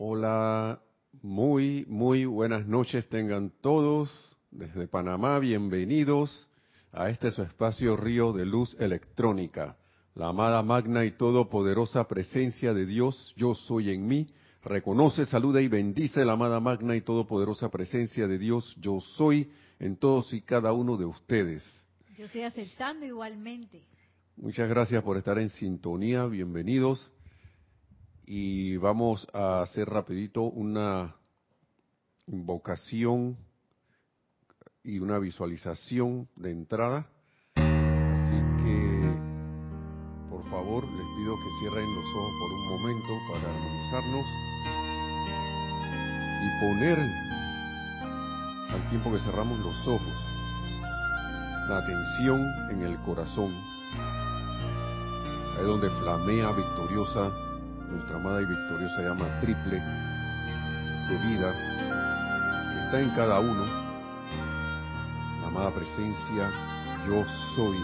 Hola, muy, muy buenas noches tengan todos desde Panamá. Bienvenidos a este su espacio Río de Luz Electrónica. La amada magna y todopoderosa presencia de Dios, yo soy en mí. Reconoce, saluda y bendice la amada magna y todopoderosa presencia de Dios, yo soy en todos y cada uno de ustedes. Yo estoy aceptando igualmente. Muchas gracias por estar en sintonía, bienvenidos. Y vamos a hacer rapidito una invocación y una visualización de entrada. Así que, por favor, les pido que cierren los ojos por un momento para armonizarnos y poner al tiempo que cerramos los ojos la atención en el corazón, ahí donde flamea victoriosa nuestra amada y victoriosa llama triple de vida que está en cada uno, la amada presencia yo soy.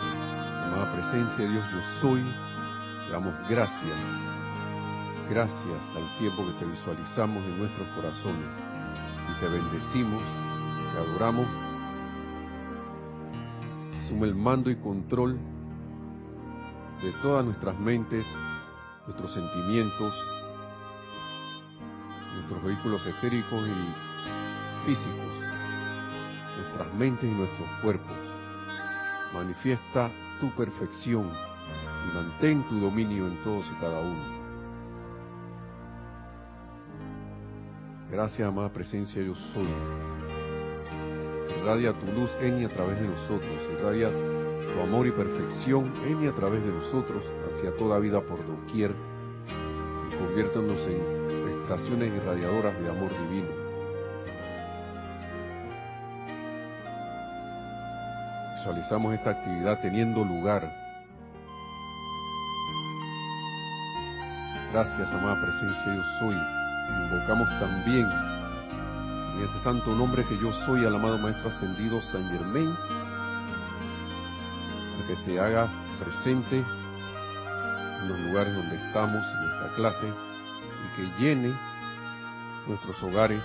La amada presencia de Dios yo soy, damos gracias, gracias al tiempo que te visualizamos en nuestros corazones y te bendecimos, te adoramos. Asume el mando y control de todas nuestras mentes, nuestros sentimientos, nuestros vehículos etéricos y físicos, nuestras mentes y nuestros cuerpos. Manifiesta tu perfección y mantén tu dominio en todos y cada uno. Gracias, amada presencia, yo soy. Irradia tu luz en y a través de nosotros. Irradia tu amor y perfección en y a través de nosotros hacia toda vida por doquier y conviértanos en estaciones irradiadoras de amor divino. Visualizamos esta actividad teniendo lugar. Gracias, amada presencia, yo soy. Invocamos también en ese santo nombre que yo soy al amado Maestro Ascendido San Germain que se haga presente en los lugares donde estamos en esta clase y que llene nuestros hogares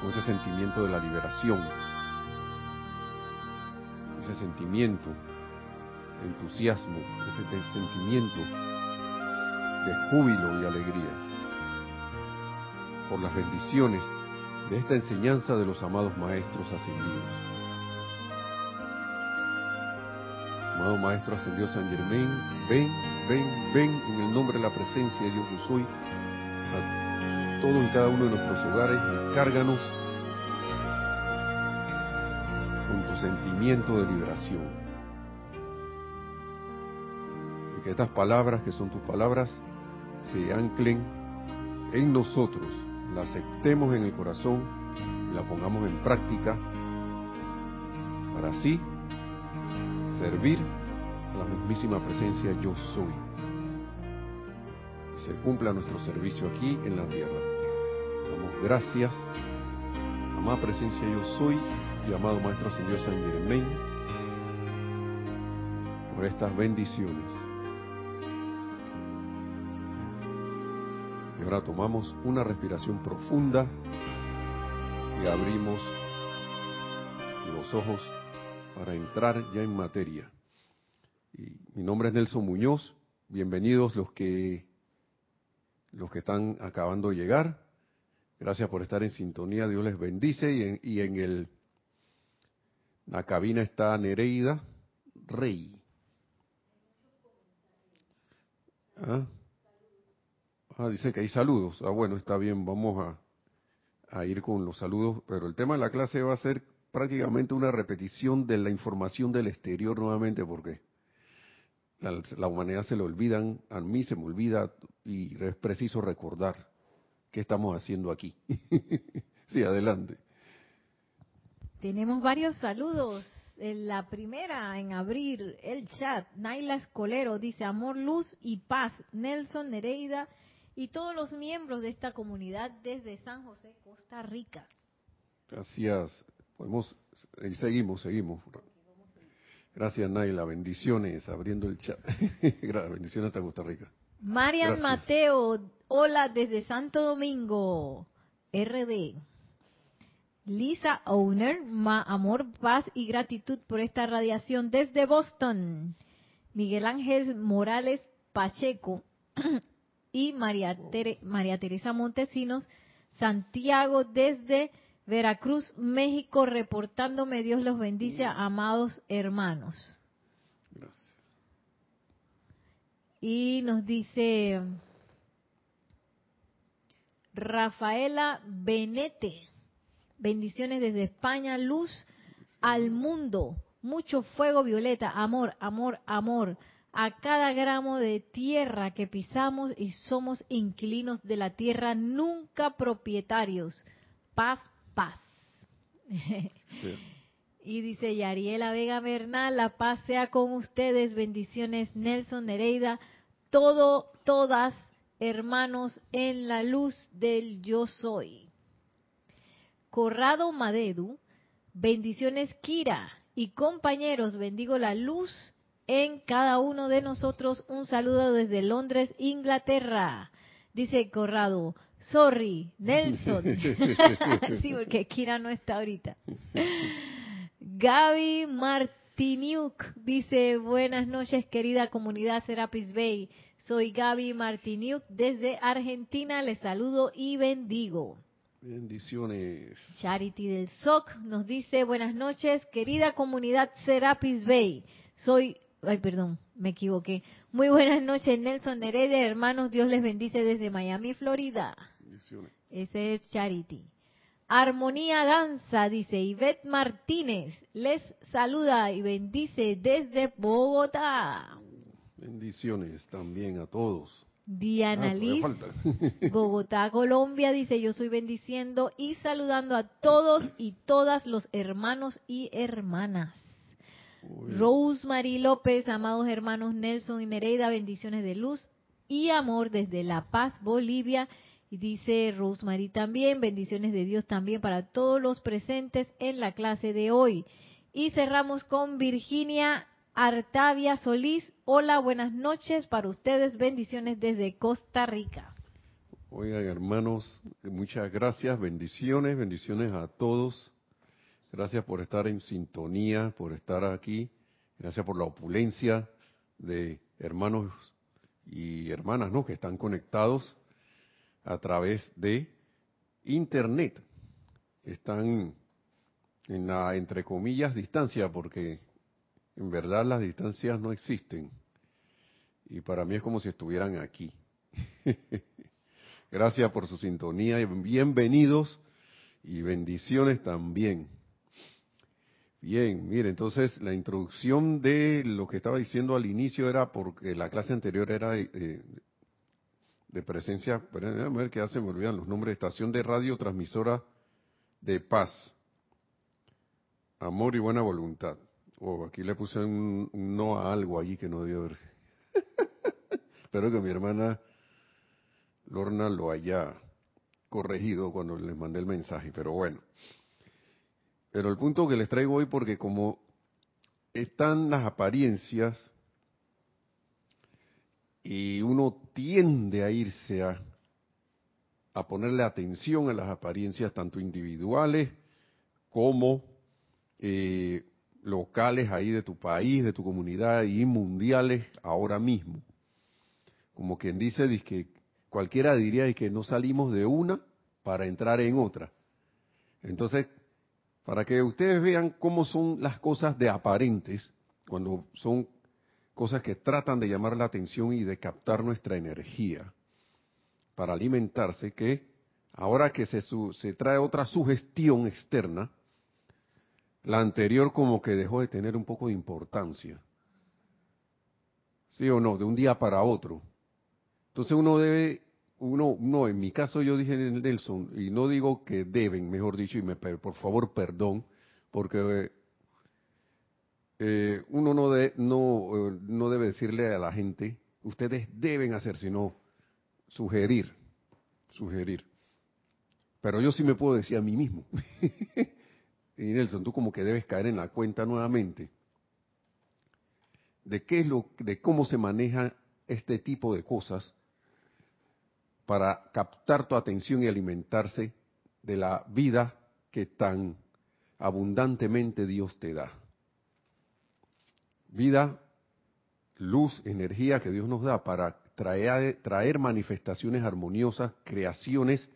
con ese sentimiento de la liberación, ese sentimiento de entusiasmo, ese sentimiento de júbilo y alegría por las bendiciones de esta enseñanza de los amados maestros ascendidos. Amado Maestro Ascendido San Germain, ven, ven, ven en el nombre de la presencia de Dios yo soy a todos y cada uno de nuestros hogares y cárganos con tu sentimiento de liberación. Y que estas palabras, que son tus palabras, se anclen en nosotros, la aceptemos en el corazón y la pongamos en práctica para así servir a la mismísima presencia yo soy. Y se cumpla nuestro servicio aquí en la tierra. Damos gracias, amada presencia yo soy y amado Maestro Señor San Germain, por estas bendiciones. Y ahora tomamos una respiración profunda y abrimos los ojos para entrar ya en materia. Y mi nombre es Nelson Muñoz. Bienvenidos los que los que están acabando de llegar. Gracias por estar en sintonía. Dios les bendice y en, y en el la cabina está Nereida Rey. ¿Ah? ah, dice que hay saludos. Ah, bueno, está bien. Vamos a, a ir con los saludos, pero el tema de la clase va a ser prácticamente una repetición de la información del exterior nuevamente porque la, la, humanidad se le olvidan, a mí se me olvida y es preciso recordar qué estamos haciendo aquí. sí, adelante. Tenemos varios saludos. En la primera, en abrir el chat, Naila Escolero dice amor, luz y paz. Nelson Nereida y todos los miembros de esta comunidad desde San José, Costa Rica. Gracias. Podemos, y seguimos, seguimos. Gracias, Naila. Bendiciones, abriendo el chat. Bendiciones hasta Costa Rica. Marian Mateo, hola desde Santo Domingo, RD. Lisa Owner, amor, paz y gratitud por esta radiación desde Boston. Miguel Ángel Morales Pacheco y María, María Teresa Montesinos, Santiago desde Veracruz, México, reportándome. Dios los bendice, amados hermanos. Gracias. Y nos dice Rafaela Benete. Bendiciones desde España, luz al mundo, mucho fuego violeta, amor, amor, amor a cada gramo de tierra que pisamos y somos inquilinos de la tierra, nunca propietarios. Paz, paz. y dice Yariela Vega Bernal, la paz sea con ustedes, bendiciones Nelson Nereida, todo, todas hermanos en la luz del yo soy. Corrado Madedu, bendiciones Kira y compañeros, bendigo la luz en cada uno de nosotros. Un saludo desde Londres, Inglaterra. Dice Corrado, sorry, Nelson. sí, porque Kira no está ahorita. Gaby Martiniuk dice, buenas noches querida comunidad Serapis Bay. Soy Gaby Martiniuk desde Argentina. Les saludo y bendigo. Bendiciones. Charity del SOC nos dice, buenas noches querida comunidad Serapis Bay. Soy Ay, perdón, me equivoqué. Muy buenas noches, Nelson Nereida, hermanos. Dios les bendice desde Miami, Florida. Ese es Charity. Armonía Danza, dice Ivette Martínez. Les saluda y bendice desde Bogotá. Bendiciones también a todos. Diana ah, Liz, Bogotá, Colombia, dice yo soy bendiciendo y saludando a todos y todas los hermanos y hermanas. Rosemary López, amados hermanos Nelson y Nereida, bendiciones de luz y amor desde La Paz, Bolivia. Y dice Rosemary también, bendiciones de Dios también para todos los presentes en la clase de hoy. Y cerramos con Virginia Artavia Solís. Hola, buenas noches para ustedes, bendiciones desde Costa Rica. Oigan, hermanos, muchas gracias, bendiciones, bendiciones a todos Gracias por estar en sintonía, por estar aquí. Gracias por la opulencia de hermanos y hermanas, ¿no? Que están conectados a través de Internet. Están en la, entre comillas, distancia, porque en verdad las distancias no existen. Y para mí es como si estuvieran aquí. Gracias por su sintonía y bienvenidos y bendiciones también. Bien, mire, entonces la introducción de lo que estaba diciendo al inicio era porque la clase anterior era eh, de presencia, a ver qué hace, me olvidan los nombres, estación de radio transmisora de paz, amor y buena voluntad. Oh, aquí le puse un, no a algo allí que no debió haber. Espero que mi hermana Lorna lo haya corregido cuando le mandé el mensaje, pero bueno. Pero el punto que les traigo hoy, porque como están las apariencias y uno tiende a irse a, a ponerle atención a las apariencias tanto individuales como eh, locales ahí de tu país, de tu comunidad y mundiales ahora mismo. Como quien dice, que cualquiera diría que no salimos de una para entrar en otra. Entonces, para que ustedes vean cómo son las cosas de aparentes, cuando son cosas que tratan de llamar la atención y de captar nuestra energía para alimentarse, que ahora que se, se trae otra sugestión externa, la anterior como que dejó de tener un poco de importancia. ¿Sí o no? De un día para otro. Entonces uno debe uno, no, en mi caso yo dije Nelson, y no digo que deben, mejor dicho, y me, por favor perdón, porque eh, uno no, de, eh, no debe decirle a la gente, ustedes deben hacer, sino sugerir, sugerir. Pero yo sí me puedo decir a mí mismo. y Nelson, tú como que debes caer en la cuenta nuevamente de qué es lo, de cómo se maneja este tipo de cosas para captar tu atención y alimentarse de la vida que tan abundantemente Dios te da. Vida, luz, energía que Dios nos da para traer, manifestaciones armoniosas, creaciones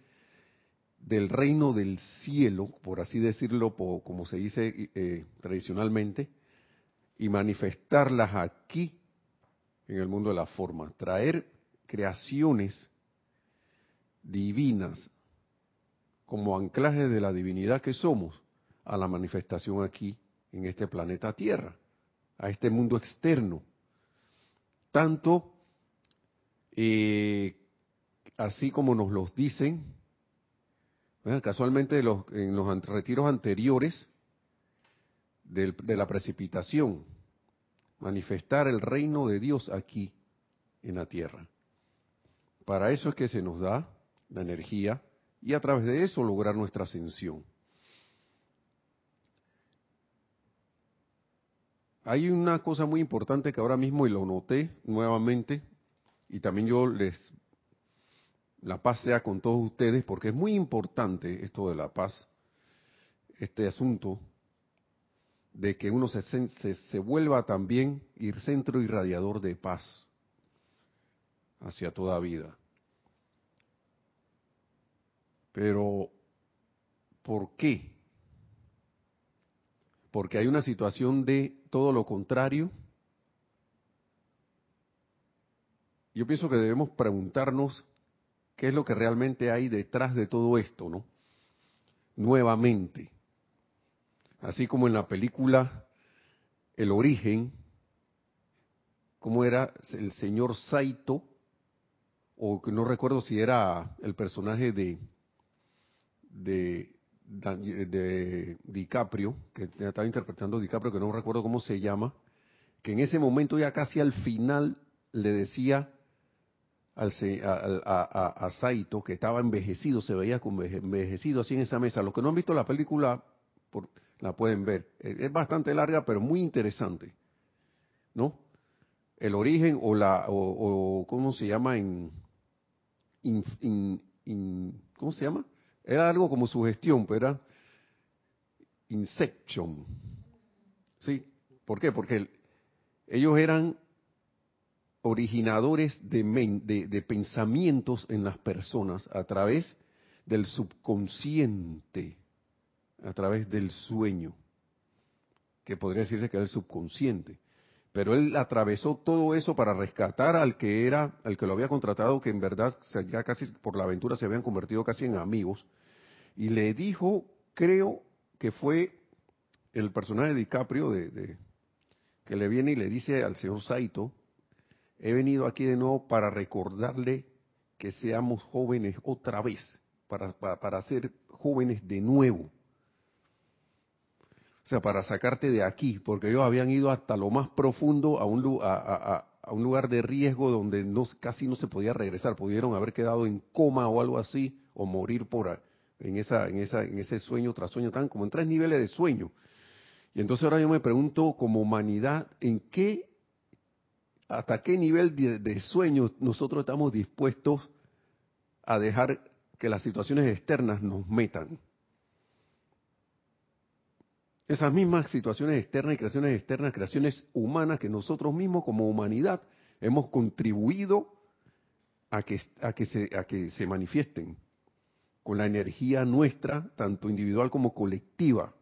del reino del cielo, por así decirlo, como se dice eh, tradicionalmente, y manifestarlas aquí en el mundo de la forma, traer creaciones divinas como anclaje de la divinidad que somos a la manifestación aquí en este planeta Tierra, a este mundo externo. Tanto eh, así como nos los dicen, casualmente en los retiros anteriores de la precipitación, manifestar el reino de Dios aquí en la Tierra. Para eso es que se nos da la energía y a través de eso lograr nuestra ascensión. Hay una cosa muy importante que ahora mismo, y lo noté nuevamente, y también yo les, la paz sea con todos ustedes, porque es muy importante esto de la paz, este asunto de que uno se, se, se vuelva también ir centro irradiador de paz hacia toda vida. Pero, ¿por qué? Porque hay una situación de todo lo contrario. Yo pienso que debemos preguntarnos qué es lo que realmente hay detrás de todo esto, ¿no? Nuevamente. Así como en la película El origen, cómo era el señor Saito, o no recuerdo si era el personaje de de, de DiCaprio, que estaba interpretando DiCaprio, que no recuerdo cómo se llama, que en ese momento ya casi al final le decía al, a, a, Saito que estaba envejecido, se veía como envejecido así en esa mesa. Los que no han visto la película por, la pueden ver. Es bastante larga, pero muy interesante, ¿no? El origen o la o, cómo se llama en, ¿cómo se llama? Era algo como sugestión, pero era Inception. ¿Sí? ¿Por qué? Porque ellos eran originadores de, de, pensamientos en las personas a través del subconsciente, a través del sueño, que podría decirse que era el subconsciente. Pero él atravesó todo eso para rescatar al que era, al que lo había contratado, que en verdad ya casi por la aventura se habían convertido casi en amigos, y le dijo, creo que fue el personaje de DiCaprio de, que le viene y le dice al señor Saito, he venido aquí de nuevo para recordarle que seamos jóvenes otra vez, para, para, ser jóvenes de nuevo. O sea, para sacarte de aquí, porque ellos habían ido hasta lo más profundo a un, a, un lugar de riesgo donde no, casi no se podía regresar, pudieron haber quedado en coma o algo así, o morir por, en, esa, en, esa, en ese sueño tras sueño, tan como en tres niveles de sueño. Y entonces ahora yo me pregunto como humanidad, ¿en qué, hasta qué nivel de, de sueño nosotros estamos dispuestos a dejar que las situaciones externas nos metan? Esas mismas situaciones externas y creaciones externas, creaciones humanas que nosotros mismos como humanidad hemos contribuido a que, se, a que se manifiesten con la energía nuestra, tanto individual como colectiva.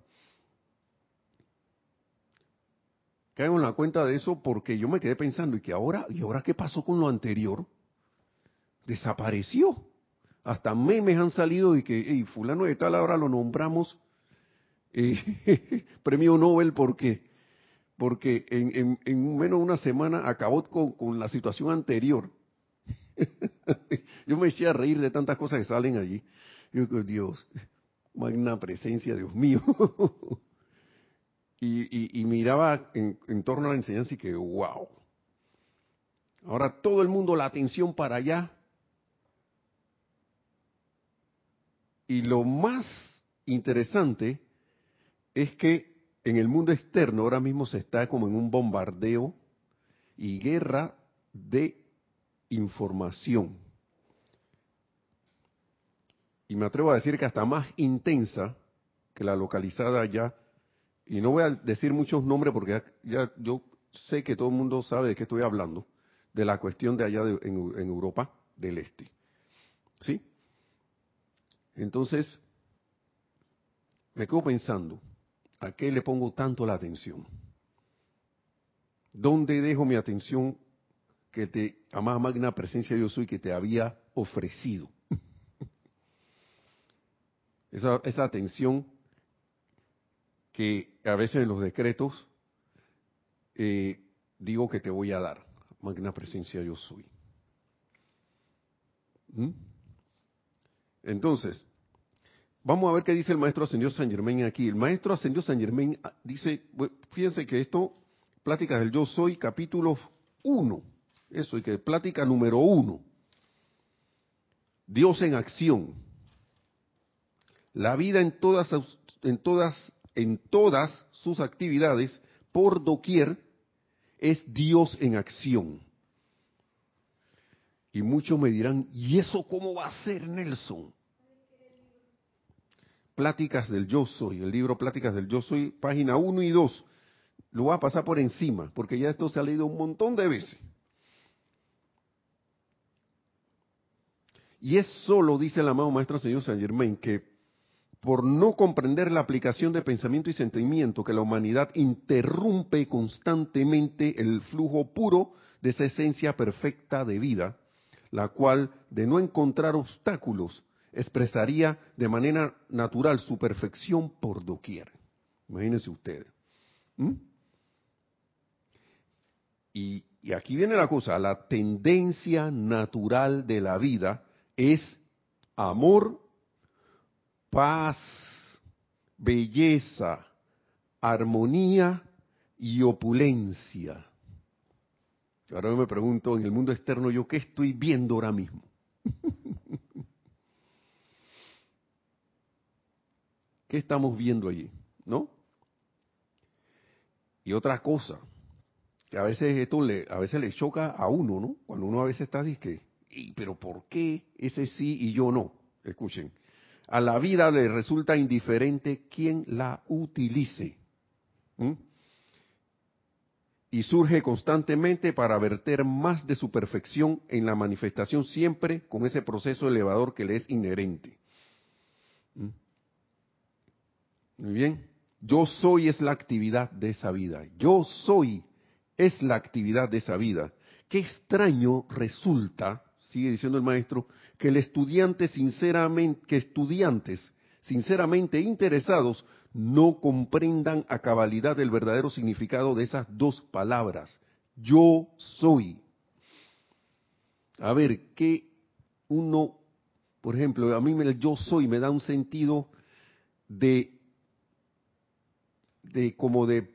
Caigo en la cuenta de eso porque yo me quedé pensando, ¿y que ahora, ¿y ahora qué pasó con lo anterior? Desapareció. Hasta memes han salido y que fulano de tal ahora lo nombramos premio Nobel porque porque en, menos de una semana acabó con, con la situación anterior. yo me eché a reír de tantas cosas que salen allí. Yo digo, Dios, magna presencia, Dios mío. y, miraba en, torno a la enseñanza y que, wow. Ahora todo el mundo la atención para allá. Y lo más interesante es que en el mundo externo ahora mismo se está como en un bombardeo y guerra de información y me atrevo a decir que hasta más intensa que la localizada allá, y no voy a decir muchos nombres porque ya, yo sé que todo el mundo sabe de qué estoy hablando, de la cuestión de allá en, en Europa del Este. ¿Sí? Entonces, me quedo pensando, ¿a qué le pongo tanto la atención? ¿Dónde dejo mi atención que te, amada magna presencia yo soy, que te había ofrecido? esa, atención que a veces en los decretos eh, digo que te voy a dar, magna presencia yo soy. ¿Mm? Entonces, vamos a ver qué dice el maestro ascendió San Germain aquí. El maestro ascendió San Germain ah, dice, fíjense que esto, pláticas del yo soy, capítulo 1, eso, y que plática número 1. Dios en acción. La vida en todas, en todas, en todas sus actividades, por doquier, es Dios en acción. Y muchos me dirán, ¿y eso cómo va a ser, Nelson? Pláticas del Yo Soy, el libro Pláticas del Yo Soy, página 1 y 2. Lo voy a pasar por encima, porque ya esto se ha leído un montón de veces. Y es solo, dice el amado Maestro Señor Saint Germain, que por no comprender la aplicación de pensamiento y sentimiento, que la humanidad interrumpe constantemente el flujo puro de esa esencia perfecta de vida, la cual, de no encontrar obstáculos, expresaría de manera natural su perfección por doquier. Imagínense ustedes. ¿Mm? Y, y aquí viene la cosa, la tendencia natural de la vida es amor, paz, belleza, armonía y opulencia. Ahora me pregunto, en el mundo externo, ¿yo qué estoy viendo ahora mismo? ¿Qué estamos viendo allí? ¿No? Y otra cosa, que a veces esto le, a veces le choca a uno, ¿no? Cuando uno a veces está diciendo, pero ¿por qué ese sí y yo no? Escuchen, a la vida le resulta indiferente quien la utilice y surge constantemente para verter más de su perfección en la manifestación siempre con ese proceso elevador que le es inherente. ¿Mm? Muy bien. Yo soy es la actividad de esa vida. Yo soy es la actividad de esa vida. Qué extraño resulta, sigue diciendo el maestro, que el estudiante sinceramente, que estudiantes sinceramente interesados no comprendan a cabalidad el verdadero significado de esas dos palabras. Yo soy. A ver, que uno, por ejemplo, a mí el yo soy me da un sentido de, de como de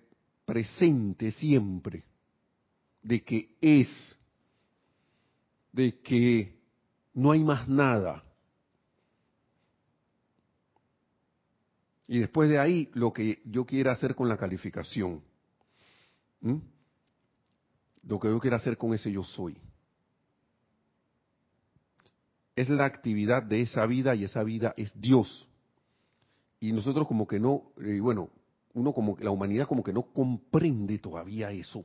presente siempre, de que es, de que no hay más nada. Y después de ahí, lo que yo quiera hacer con la calificación. Lo que yo quiera hacer con ese yo soy. Es la actividad de esa vida y esa vida es Dios. Y nosotros como que no, eh, bueno, uno como la humanidad como que no comprende todavía eso.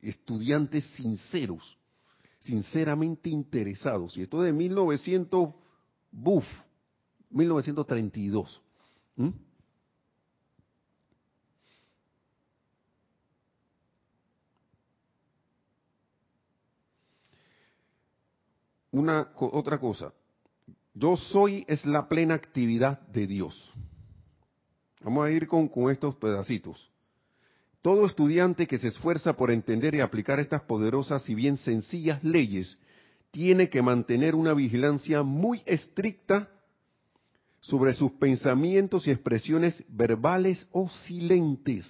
Estudiantes sinceros, sinceramente interesados. Y esto de 1900, buf, 1932. una otra cosa. Yo soy es la plena actividad de Dios. Vamos a ir con, con estos pedacitos. Todo estudiante que se esfuerza por entender y aplicar estas poderosas y bien sencillas leyes tiene que mantener una vigilancia muy estricta sobre sus pensamientos y expresiones verbales o silentes.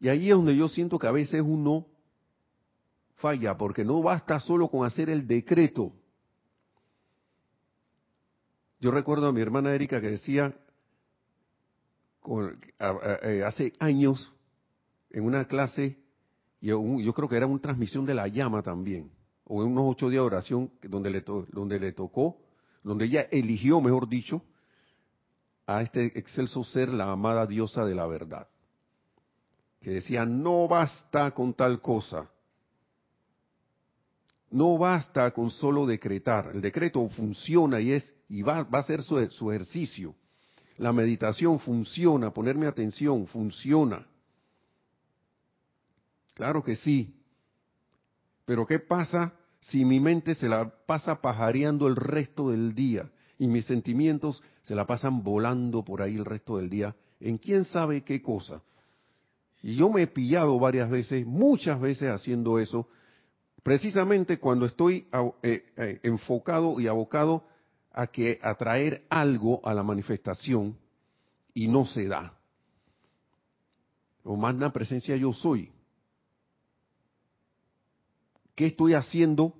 Y ahí es donde yo siento que a veces uno falla, porque no basta solo con hacer el decreto. Yo recuerdo a mi hermana Erika que decía, hace años, en una clase, y yo creo que era una transmisión de la llama también, o en unos ocho días de oración donde le, donde le tocó donde ella eligió, mejor dicho, a este excelso ser, la amada diosa de la verdad, que decía, no basta con tal cosa, no basta con solo decretar, el decreto funciona y es y va, va a ser su, su ejercicio. La meditación funciona, ponerme atención funciona. Claro que sí. Pero ¿qué pasa si mi mente se la pasa pajareando el resto del día y mis sentimientos se la pasan volando por ahí el resto del día en quién sabe qué cosa? Y yo me he pillado varias veces, muchas veces haciendo eso, precisamente cuando estoy eh, eh, enfocado y abocado a que atraer algo a la manifestación y no se da. O más la presencia yo soy. ¿Qué estoy haciendo?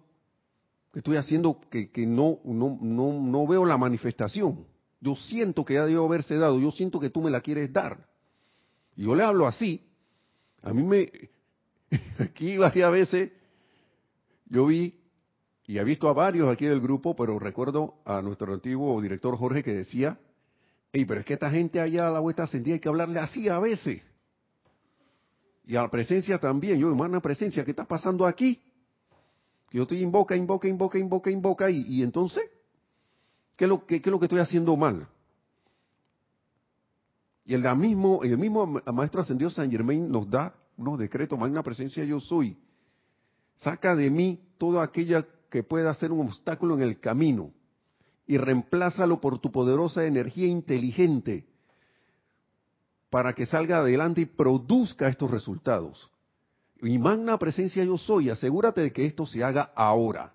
¿Qué estoy haciendo que, que no, no, no, no veo la manifestación? Yo siento que ya debo haberse dado, yo siento que tú me la quieres dar. Y yo le hablo así. A mí me, aquí varias veces, yo vi, y he visto a varios aquí del grupo, pero recuerdo a nuestro antiguo director Jorge que decía, hey, pero es que esta gente allá a la vuelta sentía hay que hablarle así a veces. Y a la presencia también, yo, hermana presencia, ¿qué está pasando aquí? que yo estoy invoca, invoca, invoca, invoca, invoca, y, y entonces, ¿qué es, lo, qué, es lo que estoy haciendo mal? Y el mismo, el mismo Maestro Ascendido San Germain nos da unos decretos, magna presencia yo soy. Saca de mí toda aquella que pueda ser un obstáculo en el camino y reemplázalo por tu poderosa energía inteligente para que salga adelante y produzca estos resultados. Mi magna presencia yo soy, asegúrate de que esto se haga ahora.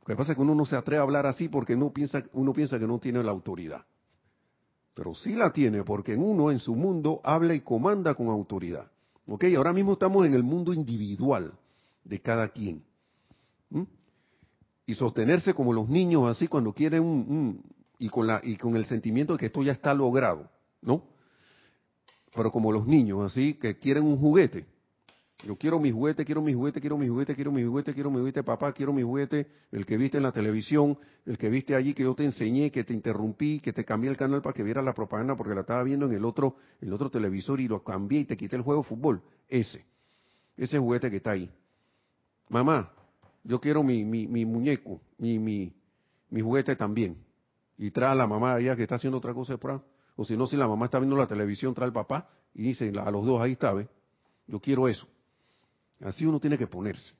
Lo que pasa es que uno no se atreve a hablar así porque uno piensa, uno piensa que no tiene la autoridad. Pero sí la tiene porque uno en su mundo habla y comanda con autoridad. ¿Ok? Ahora mismo estamos en el mundo individual de cada quien. Y sostenerse como los niños así cuando quieren un, y con la y con el sentimiento de que esto ya está logrado, ¿no? pero como los niños, así, que quieren un juguete. Yo quiero mi juguete, quiero mi juguete, quiero mi juguete, quiero mi juguete, quiero mi juguete, papá, quiero mi juguete, el que viste en la televisión, el que viste allí, que yo te enseñé, que te interrumpí, que te cambié el canal para que vieras la propaganda porque la estaba viendo en el otro, el otro televisor y lo cambié y te quité el juego de fútbol. Ese, ese juguete que está ahí. Mamá, yo quiero mi, mi, mi muñeco, mi, mi, mi juguete también. Y trae a la mamá allá que está haciendo otra cosa de prueba o si no, si la mamá está viendo la televisión, trae el papá y dice a los dos, ahí está, ¿ve? Yo quiero eso. Así uno tiene que ponerse.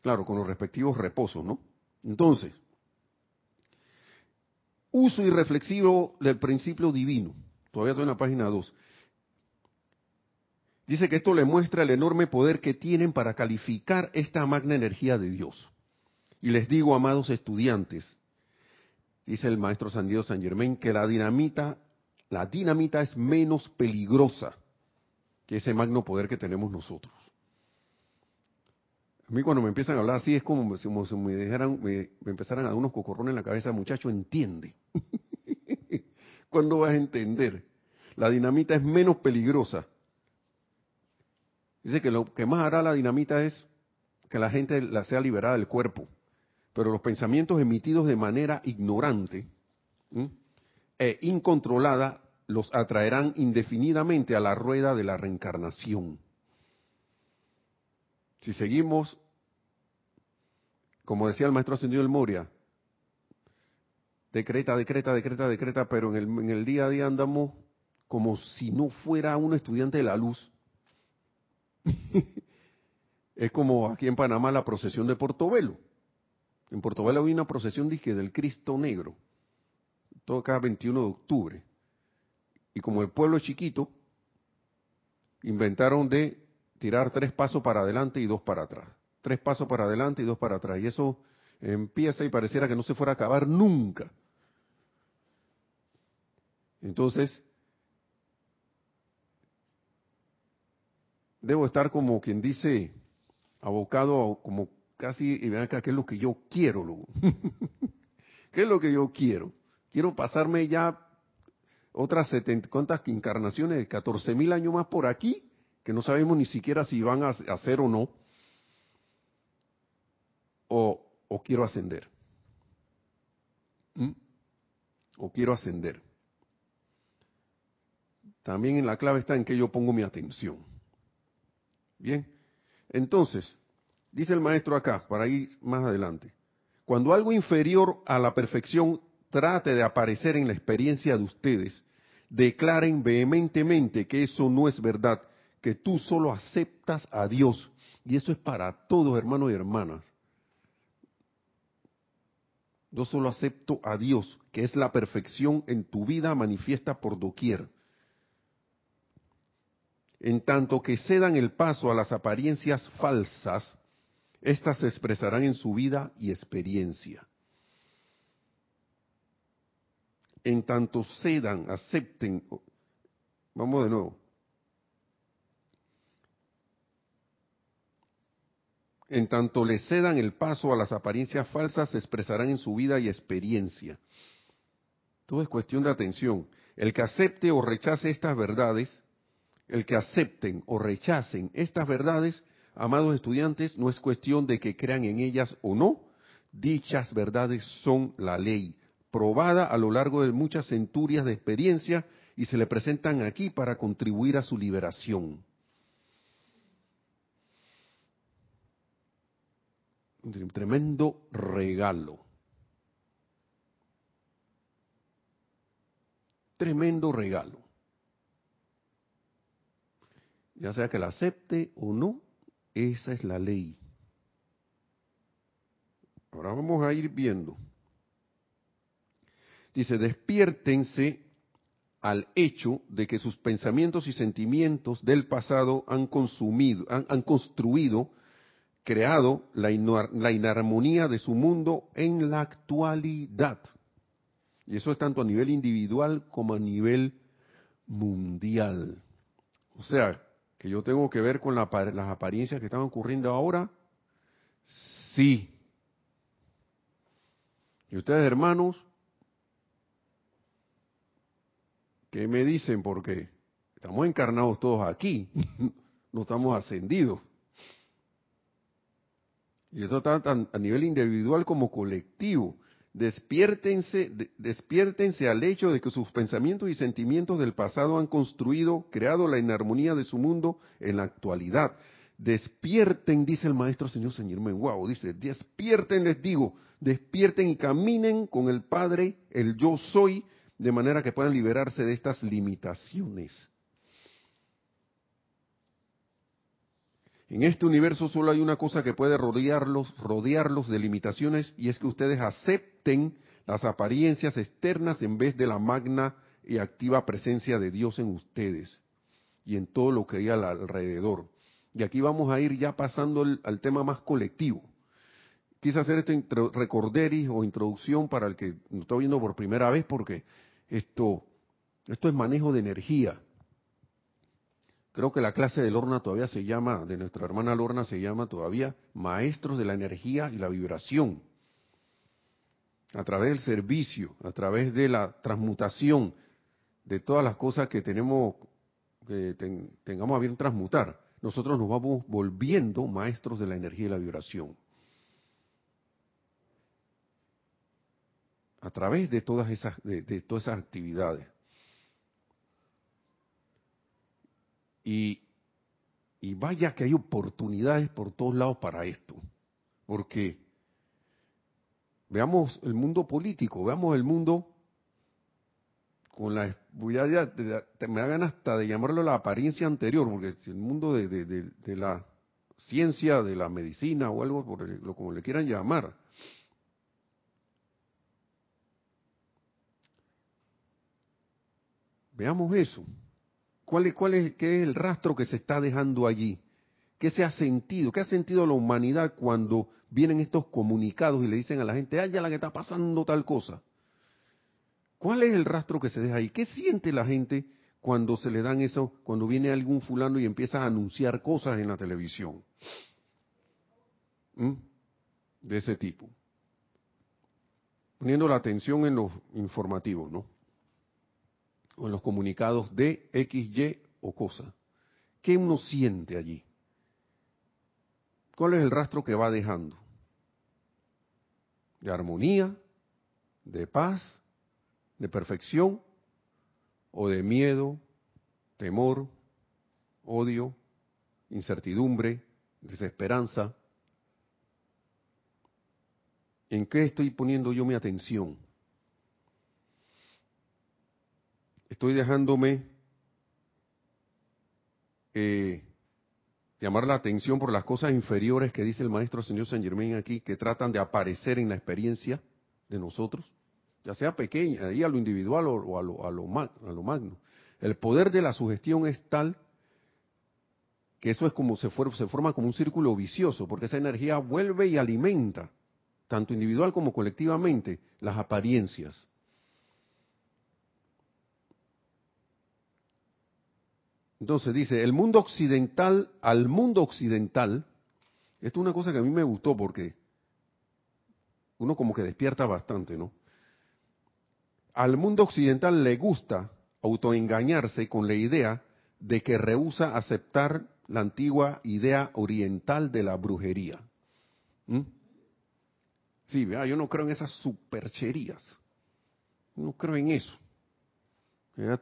Claro, con los respectivos reposos, ¿no? Entonces, uso irreflexivo del principio divino. Todavía estoy en la página 2. Dice que esto le muestra el enorme poder que tienen para calificar esta magna energía de Dios. Y les digo, amados estudiantes, dice el maestro San Diego San Germain, que la dinamita, la dinamita es menos peligrosa que ese magno poder que tenemos nosotros. A mí cuando me empiezan a hablar así es como si me, dejaran, me, empezaran a dar unos cocorrones en la cabeza, muchacho, entiende. ¿Cuándo vas a entender? La dinamita es menos peligrosa. Dice que lo que más hará la dinamita es que la gente la sea liberada del cuerpo pero los pensamientos emitidos de manera ignorante e incontrolada los atraerán indefinidamente a la rueda de la reencarnación. Si seguimos, como decía el maestro ascendido del Moria, decreta, decreta, decreta, decreta, pero en el, en el día a día andamos como si no fuera un estudiante de la luz. es como aquí en Panamá la procesión de Portobelo. En Portobelo hay una procesión dije, del Cristo Negro, todo cada 21 de octubre. Y como el pueblo es chiquito, inventaron de tirar tres pasos para adelante y dos para atrás. Tres pasos para adelante y dos para atrás. Y eso empieza y pareciera que no se fuera a acabar nunca. Entonces, debo estar como quien dice, abocado como casi, y vean acá, ¿qué es lo que yo quiero? Luego? ¿Qué es lo que yo quiero? Quiero pasarme ya otras 70, ¿cuántas encarnaciones? 14 mil años más por aquí, que no sabemos ni siquiera si van a hacer o no. o, o quiero ascender. ¿Mm? O quiero ascender. También en la clave está en que yo pongo mi atención. Bien, entonces, dice el maestro acá, para ir más adelante, cuando algo inferior a la perfección trate de aparecer en la experiencia de ustedes, declaren vehementemente que eso no es verdad, que tú solo aceptas a Dios. Y eso es para todos, hermanos y hermanas. Yo solo acepto a Dios, que es la perfección en tu vida manifiesta por doquier. En tanto que cedan el paso a las apariencias falsas, éstas se expresarán en su vida y experiencia. En tanto cedan, acepten, vamos de nuevo. En tanto le cedan el paso a las apariencias falsas, se expresarán en su vida y experiencia. Todo es cuestión de atención. El que acepte o rechace estas verdades, el que acepten o rechacen estas verdades, amados estudiantes, no es cuestión de que crean en ellas o no. Dichas verdades son la ley, probada a lo largo de muchas centurias de experiencia y se le presentan aquí para contribuir a su liberación. Un tremendo regalo. Tremendo regalo ya sea que la acepte o no, esa es la ley. Ahora vamos a ir viendo. Dice, despiértense al hecho de que sus pensamientos y sentimientos del pasado han consumido, han, construido, creado la, inarmonía de su mundo en la actualidad. Y eso es tanto a nivel individual como a nivel mundial. O sea, que yo tengo que ver con las apariencias que están ocurriendo ahora? Sí. ¿Y ustedes, hermanos? ¿Qué me dicen? Porque estamos encarnados todos aquí, no estamos ascendidos. Y eso está a nivel individual como colectivo despiértense, despiértense al hecho de que sus pensamientos y sentimientos del pasado han construido, creado la inarmonía de su mundo en la actualidad. Despierten, dice el maestro señor Señor Menguao, dice, despierten, les digo, despierten y caminen con el Padre, el yo soy, de manera que puedan liberarse de estas limitaciones. En este universo solo hay una cosa que puede rodearlos, rodearlos de limitaciones y es que ustedes acepten las apariencias externas en vez de la magna y activa presencia de Dios en ustedes y en todo lo que hay alrededor. Y aquí vamos a ir ya pasando al tema más colectivo. Quise hacer este recorderis o introducción para el que nos está viendo por primera vez porque esto, esto es manejo de energía Creo que la clase de Lorna todavía se llama, de nuestra hermana Lorna se llama todavía Maestros de la Energía y la Vibración. A través del servicio, a través de la transmutación de todas las cosas que tenemos, que tengamos a bien transmutar, nosotros nos vamos volviendo maestros de la energía y la vibración. A través de todas esas, de todas esas actividades. Y, vaya que hay oportunidades por todos lados para esto. Porque veamos el mundo político, veamos el mundo con la voy a, me hagan hasta de llamarlo la apariencia anterior, porque el mundo de, de, la ciencia, de la medicina o algo por lo como le quieran llamar. Veamos eso. ¿Cuál es, cuál es, ¿Qué es el rastro que se está dejando allí? ¿Qué se ha sentido? ¿Qué ha sentido la humanidad cuando vienen estos comunicados y le dicen a la gente, ay, ya la que está pasando tal cosa? ¿Cuál es el rastro que se deja ahí? ¿Qué siente la gente cuando se le dan eso, cuando viene algún fulano y empieza a anunciar cosas en la televisión? ¿Mm? De ese tipo. Poniendo la atención en los informativos, ¿no? O en los comunicados de X, Y o cosa. ¿Qué uno siente allí? ¿Cuál es el rastro que va dejando? de armonía, de paz, de perfección, o de miedo, temor, odio, incertidumbre, desesperanza. ¿En qué estoy poniendo yo mi atención? Estoy dejándome eh, llamar la atención por las cosas inferiores que dice el maestro señor Saint Germain aquí, que tratan de aparecer en la experiencia de nosotros, ya sea pequeña, ahí a lo individual o, a, lo, a, lo, a lo magno. El poder de la sugestión es tal que eso es como se, se forma como un círculo vicioso, porque esa energía vuelve y alimenta, tanto individual como colectivamente, las apariencias. Entonces dice, el mundo occidental, al mundo occidental, esto es una cosa que a mí me gustó porque uno como que despierta bastante, ¿no? Al mundo occidental le gusta autoengañarse con la idea de que rehúsa aceptar la antigua idea oriental de la brujería. ¿Mm? Sí, vea, yo no creo en esas supercherías. No creo en eso.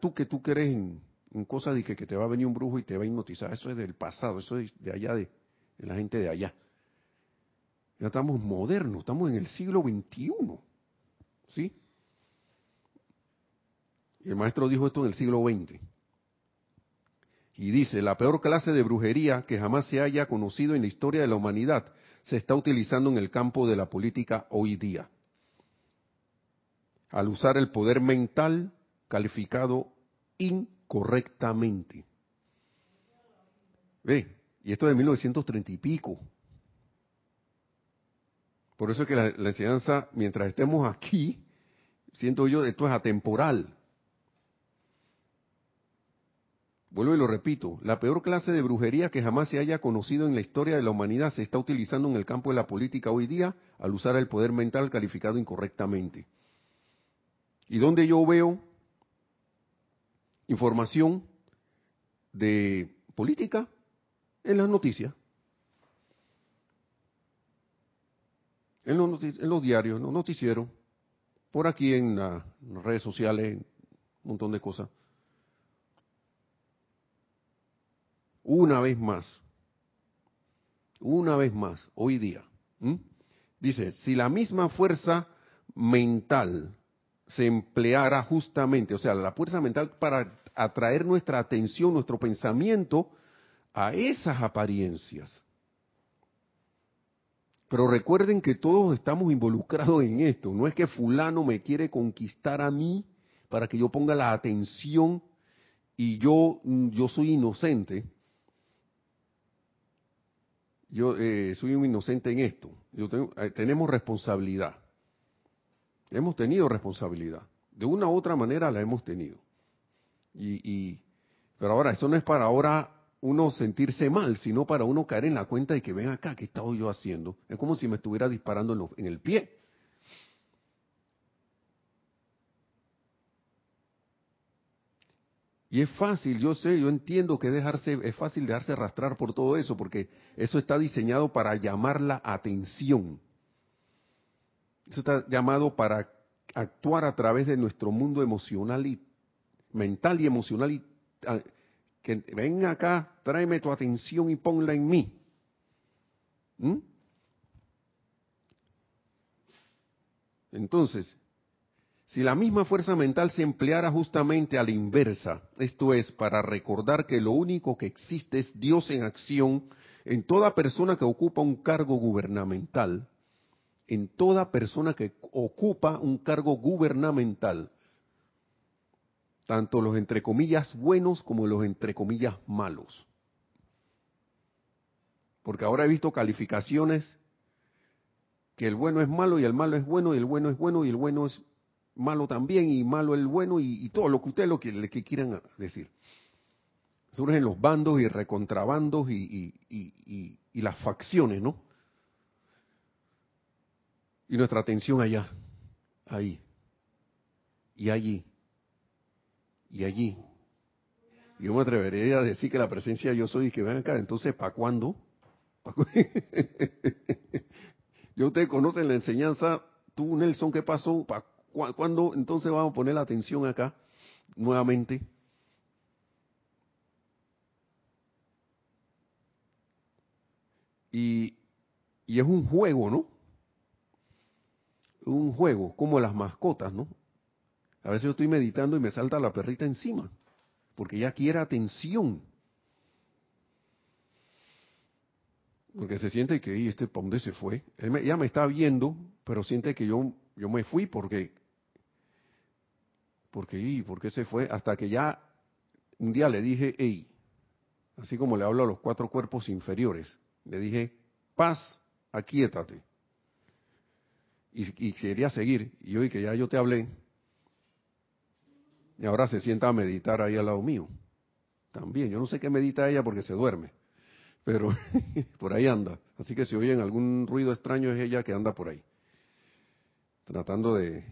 tú que tú crees en, en cosas de que, te va a venir un brujo y te va a hipnotizar. Eso es del pasado, eso es de allá, de, la gente de allá. Ya estamos modernos, estamos en el siglo XXI. ¿Sí? el maestro dijo esto en el siglo XX. Y dice, la peor clase de brujería que jamás se haya conocido en la historia de la humanidad se está utilizando en el campo de la política hoy día. Al usar el poder mental calificado in correctamente. Ve, y esto de 1930 y pico. Por eso es que la, enseñanza, mientras estemos aquí, siento yo, esto es atemporal. Vuelvo y lo repito, la peor clase de brujería que jamás se haya conocido en la historia de la humanidad se está utilizando en el campo de la política hoy día al usar el poder mental calificado incorrectamente. ¿Y dónde yo veo información de política en las noticias. En los, en los diarios, en los noticieros, por aquí en las redes sociales, un montón de cosas. Una vez más, una vez más, hoy día, dice, si la misma fuerza mental se empleara justamente, o sea, la fuerza mental para atraer nuestra atención, nuestro pensamiento a esas apariencias. Pero recuerden que todos estamos involucrados en esto. No es que fulano me quiere conquistar a mí para que yo ponga la atención y yo, yo soy inocente. Yo eh, soy un inocente en esto. Eh, tenemos responsabilidad. Hemos tenido responsabilidad. De una u otra manera la hemos tenido. Y, pero ahora, eso no es para ahora uno sentirse mal, sino para uno caer en la cuenta de que ven acá, ¿qué estaba yo haciendo? Es como si me estuviera disparando en, el pie. Y es fácil, yo sé, yo entiendo que dejarse, es fácil dejarse arrastrar por todo eso, porque eso está diseñado para llamar la atención. Eso está llamado para actuar a través de nuestro mundo emocional y mental y emocional y ah, que ven acá, tráeme tu atención y ponla en mí. ¿Mm? Entonces, si la misma fuerza mental se empleara justamente a la inversa, esto es, para recordar que lo único que existe es Dios en acción en toda persona que ocupa un cargo gubernamental, en toda persona que ocupa un cargo gubernamental, tanto los entre comillas buenos como los entre comillas malos. Porque ahora he visto calificaciones que el bueno es malo y el malo es bueno y el bueno es bueno y el bueno es malo también y malo el bueno y, todo lo que ustedes lo que, quieran decir. Surgen los bandos y recontrabandos y, y las facciones, ¿no? Y nuestra atención allá, ahí y allí y allí. Yo me atrevería a decir que la presencia yo soy y que ven acá, entonces ¿para cuándo? yo ustedes conocen la enseñanza tú, Nelson, ¿qué pasó? ¿Cuándo entonces vamos a poner la atención acá nuevamente? Y, y es un juego, ¿no? Un juego, como las mascotas, ¿no? A veces yo estoy meditando y me salta la perrita encima, porque ella quiere atención. Porque se siente que, ¿y este para dónde se fue? ella me está viendo, pero siente que yo, yo me fui porque, porque, ¿y por qué se fue? Hasta que ya un día le dije, hey, así como le hablo a los cuatro cuerpos inferiores, le dije, paz, aquíétate. Y, quería seguir, y hoy que ya yo te hablé, y ahora se sienta a meditar ahí al lado mío. También, yo no sé qué medita ella porque se duerme pero por ahí anda. Así que si oyen algún ruido extraño es ella que anda por ahí, tratando de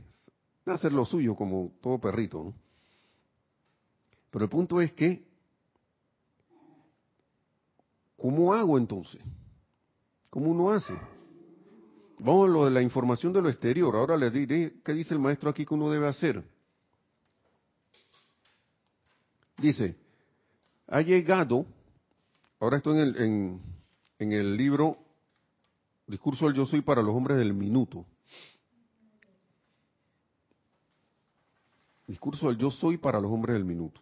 hacer lo suyo como todo perrito. Pero el punto es que, ¿cómo hago entonces? ¿Cómo uno hace? Vamos a lo de la información de lo exterior. Ahora le diré qué dice el maestro aquí que uno debe hacer. Dice, ha llegado Ahora estoy en el, en, el libro Discurso del Yo Soy para los Hombres del Minuto. Discurso del Yo Soy para los Hombres del Minuto.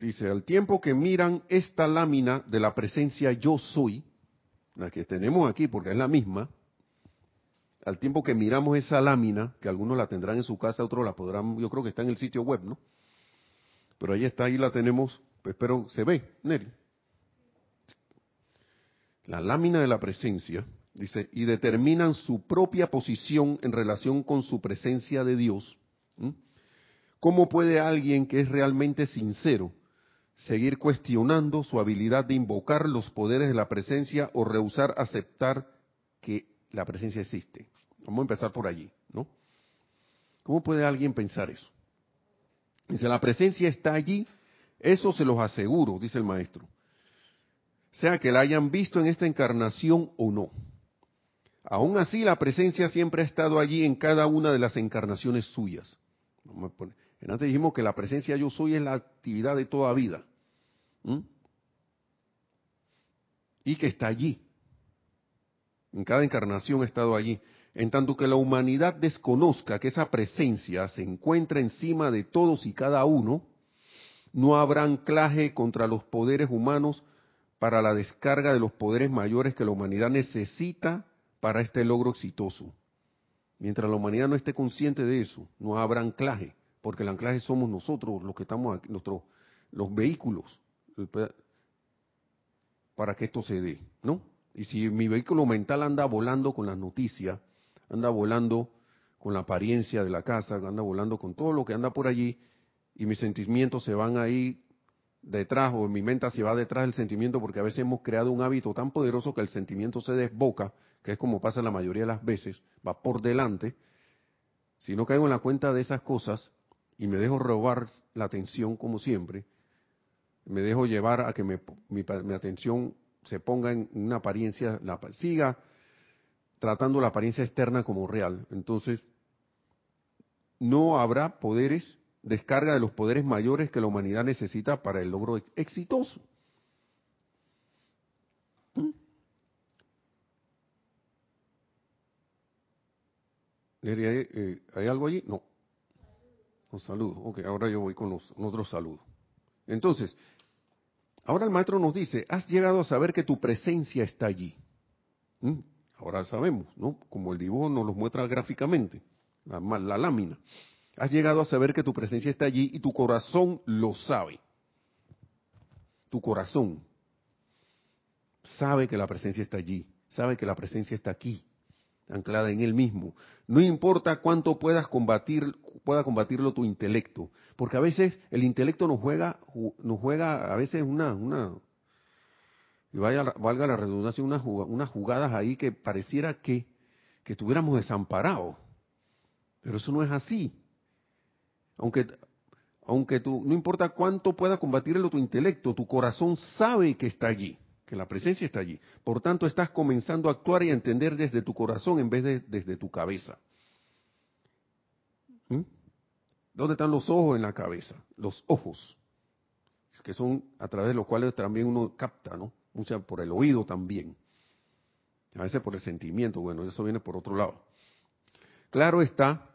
Dice, al tiempo que miran esta lámina de la presencia yo soy, la que tenemos aquí porque es la misma, al tiempo que miramos esa lámina, que algunos la tendrán en su casa, otros la podrán, yo creo que está en el sitio web, ¿no? Pero ahí está, ahí la tenemos, pues, pero se ve, Neri. La lámina de la presencia, dice, y determinan su propia posición en relación con su presencia de Dios. ¿Cómo puede alguien que es realmente sincero seguir cuestionando su habilidad de invocar los poderes de la presencia o rehusar aceptar que la presencia existe? Vamos a empezar por allí, ¿no? ¿Cómo puede alguien pensar eso? Dice, la presencia está allí, eso se los aseguro, dice el maestro. Sea que la hayan visto en esta encarnación o no. Aún así, la presencia siempre ha estado allí en cada una de las encarnaciones suyas. En antes dijimos que la presencia yo soy es la actividad de toda vida. Y que está allí. En cada encarnación ha estado allí. En tanto que la humanidad desconozca que esa presencia se encuentra encima de todos y cada uno, no habrá anclaje contra los poderes humanos para la descarga de los poderes mayores que la humanidad necesita para este logro exitoso. Mientras la humanidad no esté consciente de eso, no habrá anclaje, porque el anclaje somos nosotros, los que estamos aquí, nuestros, los vehículos, para que esto se dé, ¿no? Y si mi vehículo mental anda volando con las noticias, anda volando con la apariencia de la casa, anda volando con todo lo que anda por allí y mis sentimientos se van ahí detrás o mi mente se va detrás del sentimiento porque a veces hemos creado un hábito tan poderoso que el sentimiento se desboca, que es como pasa la mayoría de las veces, va por delante. Si no caigo en la cuenta de esas cosas y me dejo robar la atención como siempre, me dejo llevar a que mi, mi atención se ponga en una apariencia, la, siga tratando la apariencia externa como real. Entonces, no habrá poderes, descarga de los poderes mayores que la humanidad necesita para el logro exitoso. ¿Mm? Eh, ¿Hay, algo allí? No. Un saludo. Ok, ahora yo voy con los saludos. Entonces, ahora el maestro nos dice, has llegado a saber que tu presencia está allí. ¿Mm? Ahora sabemos, ¿no? Como el dibujo nos lo muestra gráficamente, la lámina. Has llegado a saber que tu presencia está allí y tu corazón lo sabe. Tu corazón sabe que la presencia está allí, sabe que la presencia está aquí, anclada en él mismo. No importa cuánto puedas combatir, pueda combatirlo tu intelecto, porque a veces el intelecto nos juega, nos juega a veces una, una, y vaya, valga la redundancia, unas, jugadas ahí que pareciera que, que estuviéramos desamparados. Pero eso no es así. Aunque, aunque tú, no importa cuánto pueda combatirlo tu intelecto, tu corazón sabe que está allí, que la presencia está allí. Por tanto, estás comenzando a actuar y a entender desde tu corazón en vez de desde tu cabeza. ¿Mm? ¿Dónde están los ojos en la cabeza? Los ojos, que son a través de los cuales también uno capta, ¿no? Mucha por el oído también. A veces por el sentimiento, bueno, eso viene por otro lado. Claro está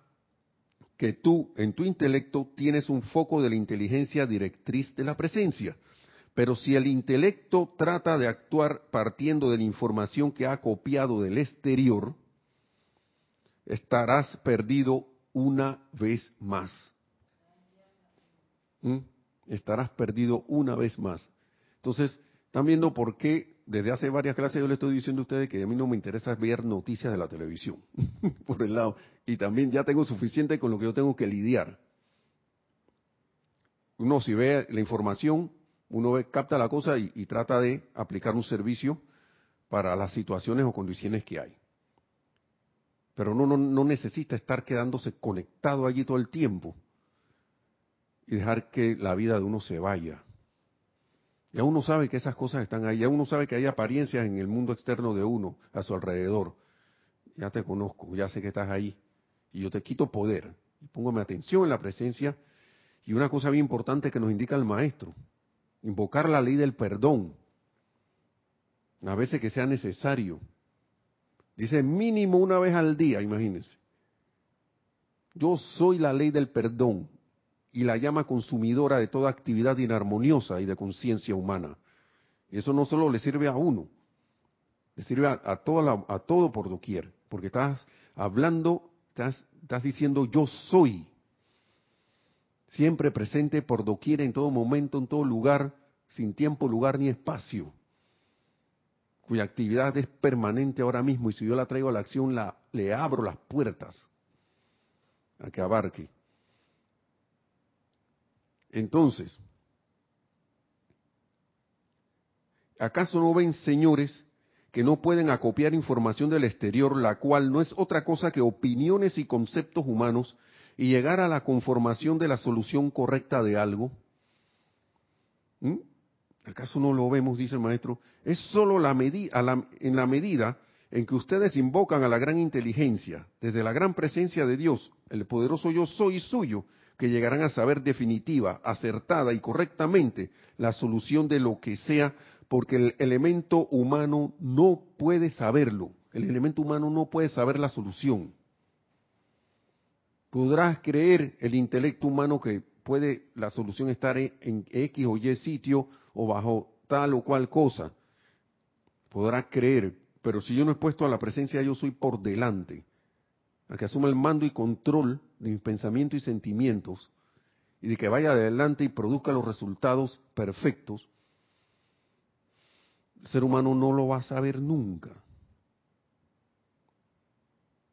que tú en tu intelecto tienes un foco de la inteligencia directriz de la presencia. Pero si el intelecto trata de actuar partiendo de la información que ha copiado del exterior, estarás perdido una vez más. ¿Mm? Estarás perdido una vez más. Entonces, están viendo por qué desde hace varias clases yo le estoy diciendo a ustedes que a mí no me interesa ver noticias de la televisión, por el lado. Y también ya tengo suficiente con lo que yo tengo que lidiar. Uno si ve la información, uno ve, capta la cosa y, trata de aplicar un servicio para las situaciones o condiciones que hay. Pero uno no, necesita estar quedándose conectado allí todo el tiempo y dejar que la vida de uno se vaya. Ya uno sabe que esas cosas están ahí, ya uno sabe que hay apariencias en el mundo externo de uno, a su alrededor. Ya te conozco, ya sé que estás ahí. Y yo te quito poder. Y pongo mi atención en la presencia. Y una cosa bien importante que nos indica el maestro, invocar la ley del perdón. A veces que sea necesario. Dice mínimo una vez al día, imagínense. Yo soy la ley del perdón y la llama consumidora de toda actividad inarmoniosa y de conciencia humana. Y eso no solo le sirve a uno, le sirve a, a todo por doquier, porque estás hablando, estás, estás diciendo yo soy, siempre presente por doquier, en todo momento, en todo lugar, sin tiempo, lugar ni espacio, cuya actividad es permanente ahora mismo y si yo la traigo a la acción, la, le abro las puertas a que abarque. Entonces, ¿acaso no ven, señores, que no pueden acopiar información del exterior, la cual no es otra cosa que opiniones y conceptos humanos, y llegar a la conformación de la solución correcta de algo? ¿Mm? ¿Acaso no lo vemos, dice el maestro? Es solo la en la medida en que ustedes invocan a la gran inteligencia, desde la gran presencia de Dios, el poderoso yo soy suyo, que llegarán a saber definitiva, acertada y correctamente la solución de lo que sea, porque el elemento humano no puede saberlo. El elemento humano no puede saber la solución. Podrás creer el intelecto humano que puede la solución estar en X o Y sitio o bajo tal o cual cosa. Podrás creer, pero si yo no he puesto a la presencia, yo soy por delante a que asuma el mando y control de mis pensamientos y sentimientos y de que vaya adelante y produzca los resultados perfectos, el ser humano no lo va a saber nunca.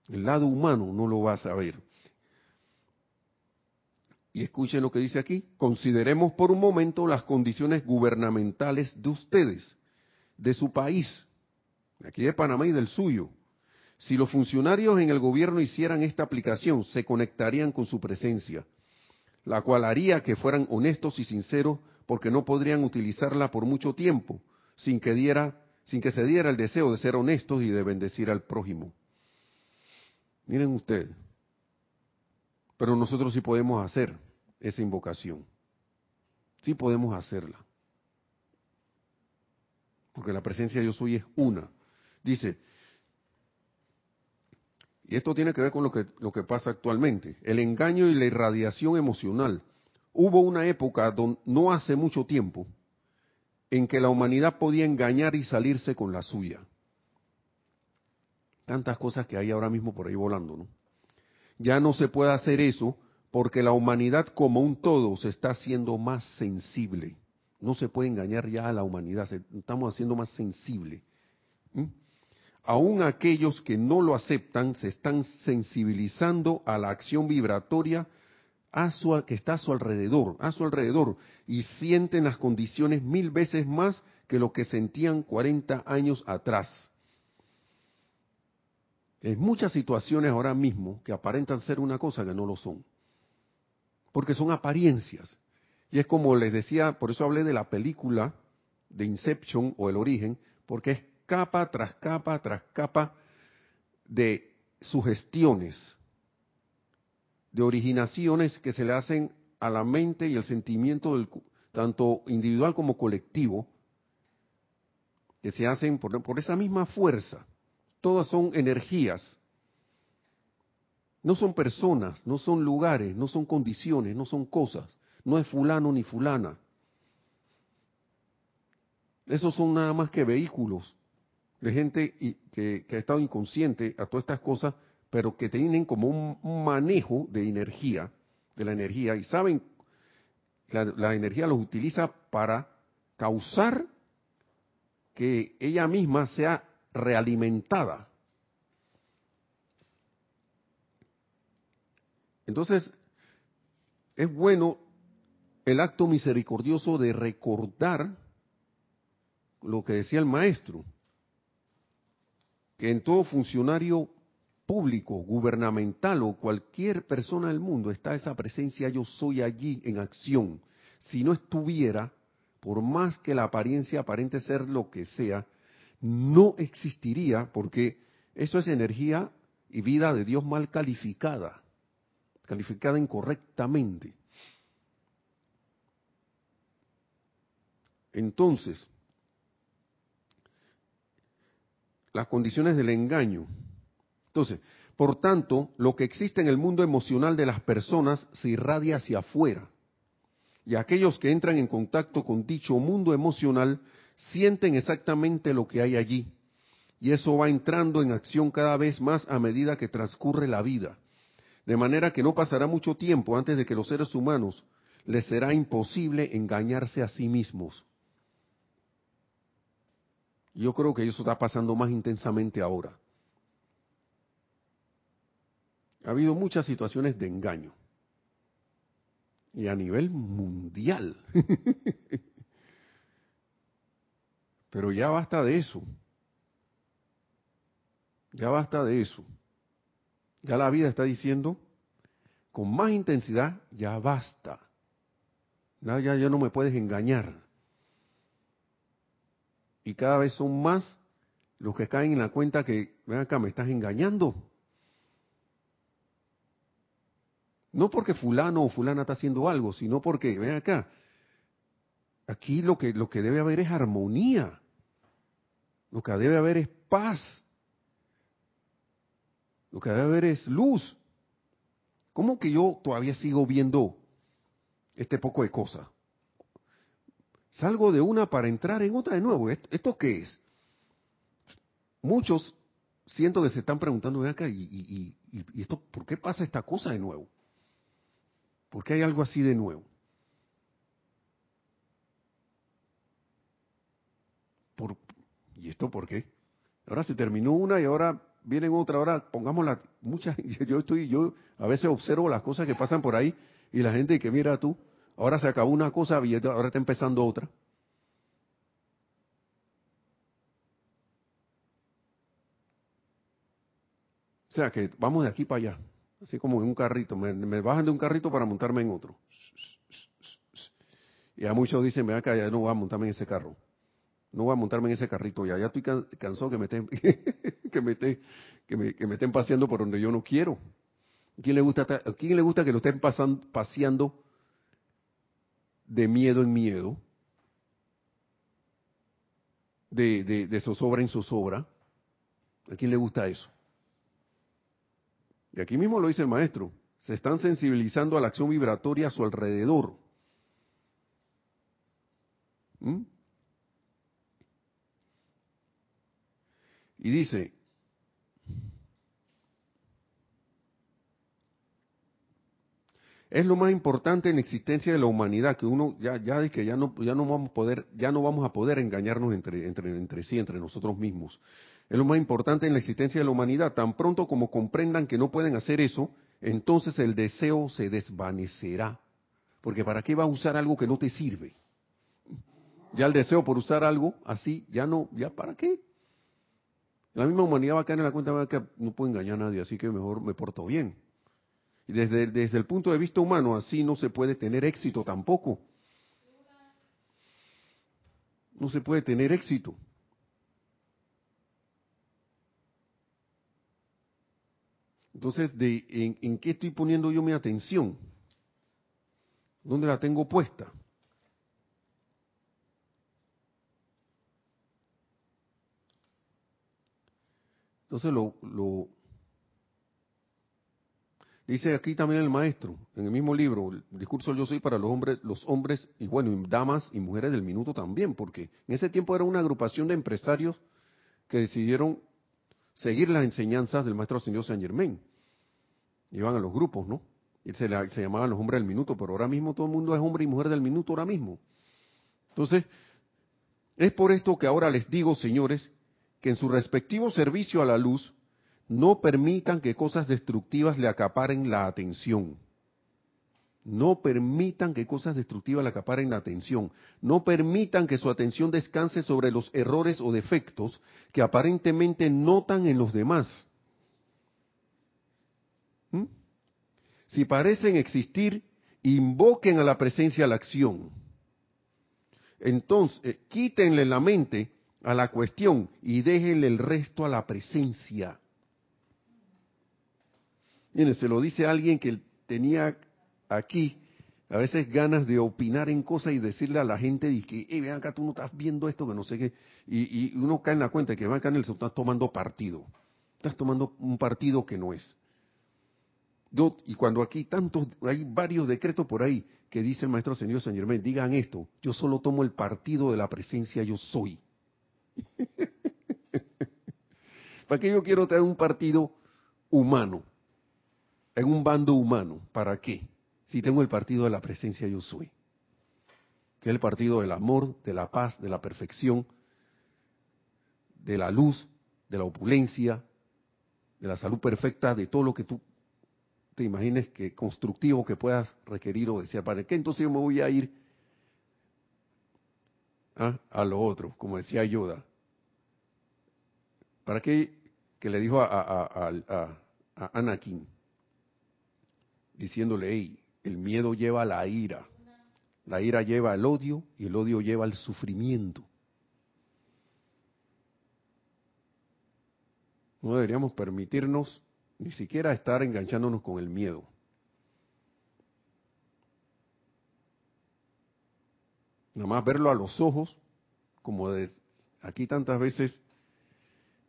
El lado humano no lo va a saber. Y escuchen lo que dice aquí. Consideremos por un momento las condiciones gubernamentales de ustedes, de su país, aquí de Panamá y del suyo. Si los funcionarios en el gobierno hicieran esta aplicación, se conectarían con su presencia, la cual haría que fueran honestos y sinceros porque no podrían utilizarla por mucho tiempo sin que diera sin que se diera el deseo de ser honestos y de bendecir al prójimo. Miren ustedes, pero nosotros sí podemos hacer esa invocación. Sí podemos hacerla. Porque la presencia de yo soy es una. Dice, y esto tiene que ver con lo que, lo que pasa actualmente. El engaño y la irradiación emocional. Hubo una época, no hace mucho tiempo, en que la humanidad podía engañar y salirse con la suya. Tantas cosas que hay ahora mismo por ahí volando, ¿no? Ya no se puede hacer eso porque la humanidad como un todo se está haciendo más sensible. No se puede engañar ya a la humanidad, estamos haciendo más sensible aún aquellos que no lo aceptan se están sensibilizando a la acción vibratoria que está a su alrededor, a su alrededor, y sienten las condiciones mil veces más que lo que sentían 40 años atrás. En muchas situaciones ahora mismo que aparentan ser una cosa que no lo son. Porque son apariencias. Y es como les decía, por eso hablé de la película de Inception o El Origen, porque es capa tras capa tras capa de sugestiones, de originaciones que se le hacen a la mente y el sentimiento del, tanto individual como colectivo, que se hacen por, por esa misma fuerza. Todas son energías. No son personas, no son lugares, no son condiciones, no son cosas. No es fulano ni fulana. Esos son nada más que vehículos de gente que, ha estado inconsciente a todas estas cosas, pero que tienen como un, manejo de energía, de la energía, y saben, la, la energía los utiliza para causar que ella misma sea realimentada. Entonces, es bueno el acto misericordioso de recordar lo que decía el maestro, que en todo funcionario público, gubernamental o cualquier persona del mundo está esa presencia yo soy allí en acción. Si no estuviera, por más que la apariencia aparente ser lo que sea, no existiría porque eso es energía y vida de Dios mal calificada, calificada incorrectamente. Entonces, las condiciones del engaño. Entonces, por tanto, lo que existe en el mundo emocional de las personas se irradia hacia afuera. Y aquellos que entran en contacto con dicho mundo emocional sienten exactamente lo que hay allí. Y eso va entrando en acción cada vez más a medida que transcurre la vida. De manera que no pasará mucho tiempo antes de que los seres humanos les será imposible engañarse a sí mismos. Yo creo que eso está pasando más intensamente ahora. Ha habido muchas situaciones de engaño. Y a nivel mundial. Pero ya basta de eso. Ya basta de eso. Ya la vida está diciendo, con más intensidad, ya basta. Ya, ya no me puedes engañar y cada vez son más los que caen en la cuenta que, ven acá, me estás engañando. No porque fulano o fulana está haciendo algo, sino porque, ven acá, aquí lo que, lo que debe haber es armonía. Lo que debe haber es paz. Lo que debe haber es luz. ¿Cómo que yo todavía sigo viendo este poco de cosas? Salgo de una para entrar en otra de nuevo. ¿Esto, qué es? Muchos siento que se están preguntando, acá, y, esto, ¿por qué pasa esta cosa de nuevo? ¿Por qué hay algo así de nuevo? ¿Y esto por qué? Ahora se terminó una y ahora vienen otra. Ahora pongámosla. Muchas, yo estoy, yo a veces observo las cosas que pasan por ahí y la gente que mira tú, Ahora se acabó una cosa y ahora está empezando otra. O sea que vamos de aquí para allá, así como en un carrito. Me, bajan de un carrito para montarme en otro. Y a muchos dicen, me acá, ya no voy a montarme en ese carro. No voy a montarme en ese carrito ya. Ya estoy cansado que me estén, que me estén, que me, que me estén paseando por donde yo no quiero. quién le gusta, ¿a quién le gusta que lo estén pasando, paseando de miedo en miedo, de, de, zozobra en zozobra. ¿A quién le gusta eso? Y aquí mismo lo dice el maestro, se están sensibilizando a la acción vibratoria a su alrededor. ¿Mm? Y dice, es lo más importante en la existencia de la humanidad que uno ya ya que ya no ya no vamos a poder ya no vamos a poder engañarnos entre entre entre sí entre nosotros mismos. Es lo más importante en la existencia de la humanidad. Tan pronto como comprendan que no pueden hacer eso entonces el deseo se desvanecerá. Porque para qué va a usar algo que no te sirve ya el deseo por usar algo así ya no ya para qué la misma humanidad va a caer en la cuenta de que no puedo engañar a nadie así que mejor me porto bien Y desde, desde el punto de vista humano, así no se puede tener éxito tampoco. No se puede tener éxito. Entonces, de, en, ¿en qué estoy poniendo yo mi atención? ¿Dónde la tengo puesta? Entonces lo, lo, dice aquí también el maestro, en el mismo libro, el discurso yo soy para los hombres, los hombres y bueno, damas y mujeres del minuto también, porque en ese tiempo era una agrupación de empresarios que decidieron seguir las enseñanzas del maestro señor Saint Germain. Iban a los grupos, ¿no? Y se, se llamaban los hombres del minuto, pero ahora mismo todo el mundo es hombre y mujer del minuto ahora mismo. Entonces, es por esto que ahora les digo, señores, que en su respectivo servicio a la luz no permitan que cosas destructivas le acaparen la atención. No permitan que cosas destructivas le acaparen la atención. No permitan que su atención descanse sobre los errores o defectos que aparentemente notan en los demás. ¿Mm? Si parecen existir, invoquen a la presencia a la acción. Entonces, eh, quítenle la mente a la cuestión y déjenle el resto a la presencia. Miren, se lo dice alguien que tenía aquí a veces ganas de opinar en cosas y decirle a la gente y que, hey, ven acá, tú no estás viendo esto, que no sé qué, y, uno cae en la cuenta que van acá en el estás tomando partido, estás tomando un partido que no es. y cuando aquí tantos, hay varios decretos por ahí que dice el maestro señor San Germán, digan esto, yo solo tomo el partido de la presencia yo soy. ¿Para qué yo quiero tener un partido humano? En un bando humano. ¿Para qué? Si tengo el partido de la presencia yo soy. Que es el partido del amor, de la paz, de la perfección, de la luz, de la opulencia, de la salud perfecta, de todo lo que tú te imagines que constructivo que puedas requerir o desear. ¿Para qué entonces yo me voy a ir a lo otro? Como decía Yoda, ¿Para qué? Que le dijo a, Anakin, diciéndole, hey, el miedo lleva a la ira, la ira lleva al odio y el odio lleva al sufrimiento. No deberíamos permitirnos ni siquiera estar enganchándonos con el miedo. Nada más verlo a los ojos, como aquí tantas veces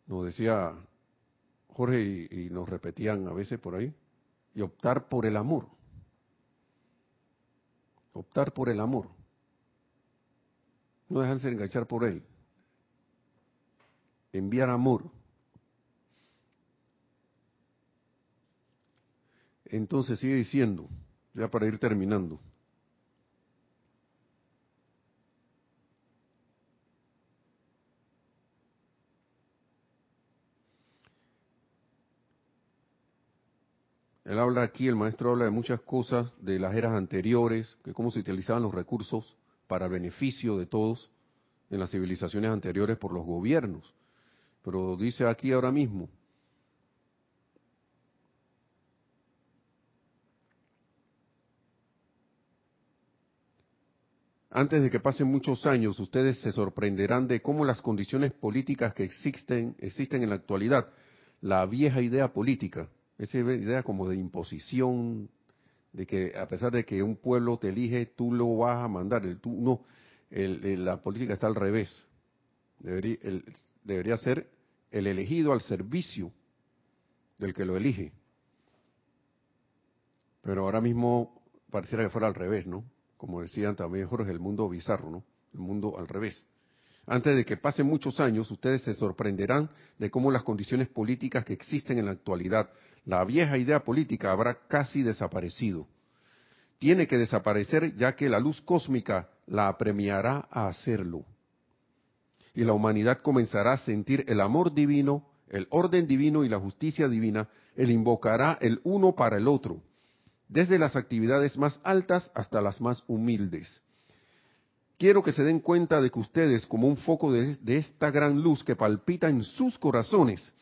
nos decía Jorge y, nos repetían a veces por ahí, y optar por el amor. Optar por el amor. No dejarse enganchar por él. Enviar amor. Entonces sigue diciendo, ya para ir terminando. Él habla aquí, el maestro habla de muchas cosas, de las eras anteriores, de cómo se utilizaban los recursos para beneficio de todos en las civilizaciones anteriores por los gobiernos. Pero dice aquí ahora mismo, Antes de que pasen muchos años, ustedes se sorprenderán de cómo las condiciones políticas que existen, existen en la actualidad, la vieja idea política, esa idea como de imposición, de que a pesar de que un pueblo te elige, tú lo vas a mandar. El, tú, no, la política está al revés. Debería, debería ser el elegido al servicio del que lo elige. Pero ahora mismo pareciera que fuera al revés, ¿no? Como decían también Jorge, el mundo bizarro, ¿no? El mundo al revés. Antes de que pasen muchos años, ustedes se sorprenderán de cómo las condiciones políticas que existen en la actualidad la vieja idea política habrá casi desaparecido. Tiene que desaparecer ya que la luz cósmica la apremiará a hacerlo. Y la humanidad comenzará a sentir el amor divino, el orden divino y la justicia divina, el invocará el uno para el otro, desde las actividades más altas hasta las más humildes. Quiero que se den cuenta de que ustedes, como un foco de, de esta gran luz que palpita en sus corazones,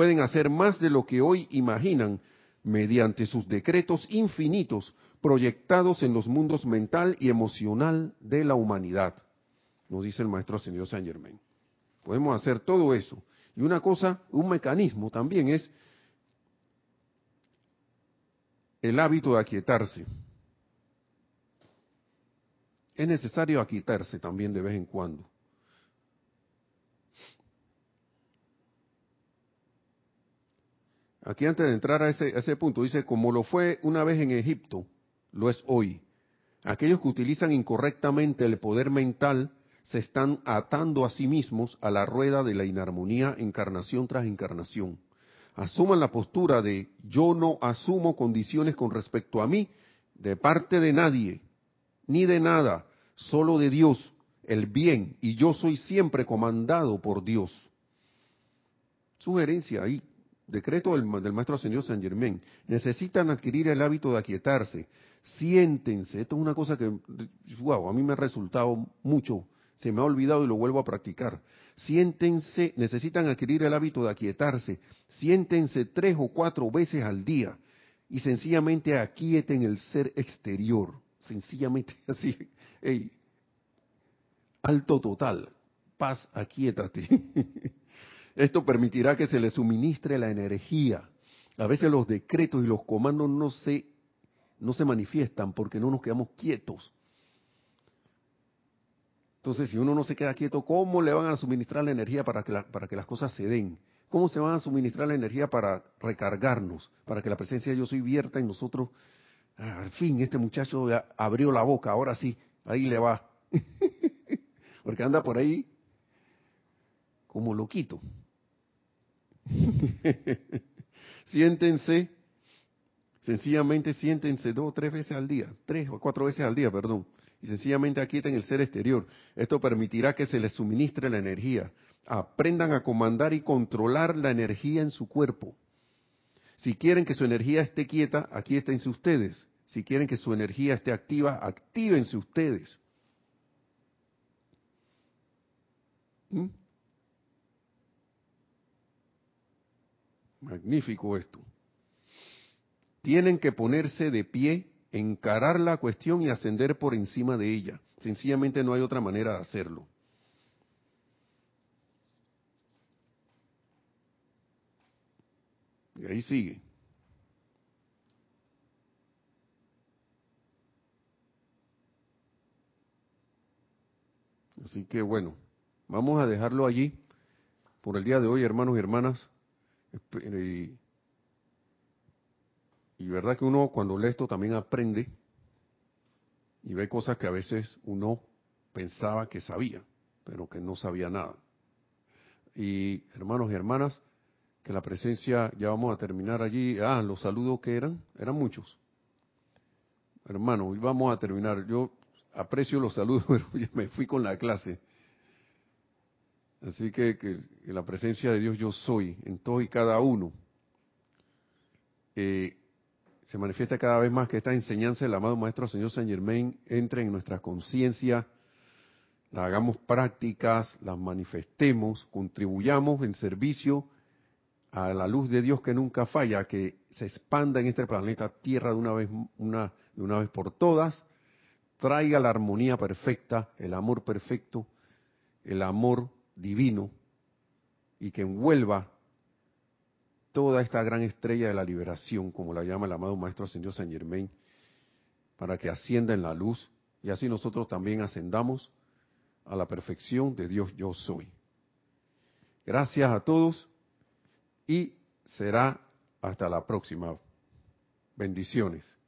pueden hacer más de lo que hoy imaginan mediante sus decretos infinitos proyectados en los mundos mental y emocional de la humanidad, nos dice el maestro ascendido Saint Germain. Podemos hacer todo eso. Y una cosa, un mecanismo también es el hábito de aquietarse. Es necesario aquietarse también de vez en cuando. Aquí antes de entrar a ese, punto, dice, como lo fue una vez en Egipto, lo es hoy. Aquellos que utilizan incorrectamente el poder mental se están atando a sí mismos a la rueda de la inarmonía encarnación tras encarnación. Asuman la postura de yo no asumo condiciones con respecto a mí de parte de nadie, ni de nada, solo de Dios, el bien, y yo soy siempre comandado por Dios. Sugerencia ahí, decreto del, maestro señor San Germain. Necesitan adquirir el hábito de aquietarse. Siéntense. Esto es una cosa que, wow, a mí me ha resultado mucho se me ha olvidado y lo vuelvo a practicar. Siéntense, necesitan adquirir el hábito de aquietarse. Siéntense tres o cuatro veces al día y sencillamente aquieten el ser exterior. Sencillamente así. Hey, alto total. Paz, aquietate. Esto permitirá que se le suministre la energía. A veces los decretos y los comandos no se, no se manifiestan porque no nos quedamos quietos entonces, si uno no se queda quieto, ¿cómo le van a suministrar la energía para que, para que las cosas se den? ¿Cómo se van a suministrar la energía para recargarnos? Para que la presencia de yo soy vierta y nosotros, ah, al fin, este muchacho abrió la boca, ahora sí, ahí le va. Porque anda por ahí como loquito. siéntense, sencillamente siéntense dos o tres veces al día, tres o cuatro veces al día, perdón y sencillamente aquieten el ser exterior. Esto permitirá que se les suministre la energía. Aprendan a comandar y controlar la energía en su cuerpo. Si quieren que su energía esté quieta, aquíétense ustedes. Si quieren que su energía esté activa, actívense ustedes. ¿Mm? Magnífico esto. Tienen que ponerse de pie encarar la cuestión y ascender por encima de ella. Sencillamente no hay otra manera de hacerlo. Y ahí sigue. Así que bueno, vamos a dejarlo allí por el día de hoy, hermanos y hermanas. Y verdad que uno cuando lee esto también aprende y ve cosas que a veces uno pensaba que sabía, pero que no sabía nada. Y hermanos y hermanas, que la presencia, ya vamos a terminar allí. Ah, los saludos que eran, eran muchos. Hermanos, hoy vamos a terminar. Yo aprecio los saludos, pero me fui con la clase. Así que, que, la presencia de Dios yo soy en todo y cada uno. Eh, se manifiesta cada vez más que esta enseñanza del amado Maestro Señor Saint Germain entre en nuestra conciencia, la hagamos prácticas, las manifestemos, contribuyamos en servicio a la luz de Dios que nunca falla, que se expanda en este planeta Tierra de una vez, una, de una vez por todas, traiga la armonía perfecta, el amor perfecto, el amor divino, y que envuelva toda esta gran estrella de la liberación, como la llama el amado Maestro Señor Saint Germain, para que ascienda en la luz y así nosotros también ascendamos a la perfección de Dios yo soy. Gracias a todos y será hasta la próxima. Bendiciones.